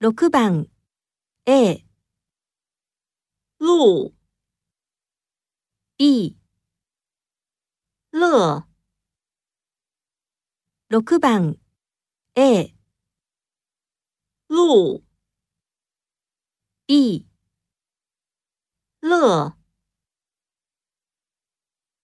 6番。A、路、B、乐、6番。A、路、B、乐。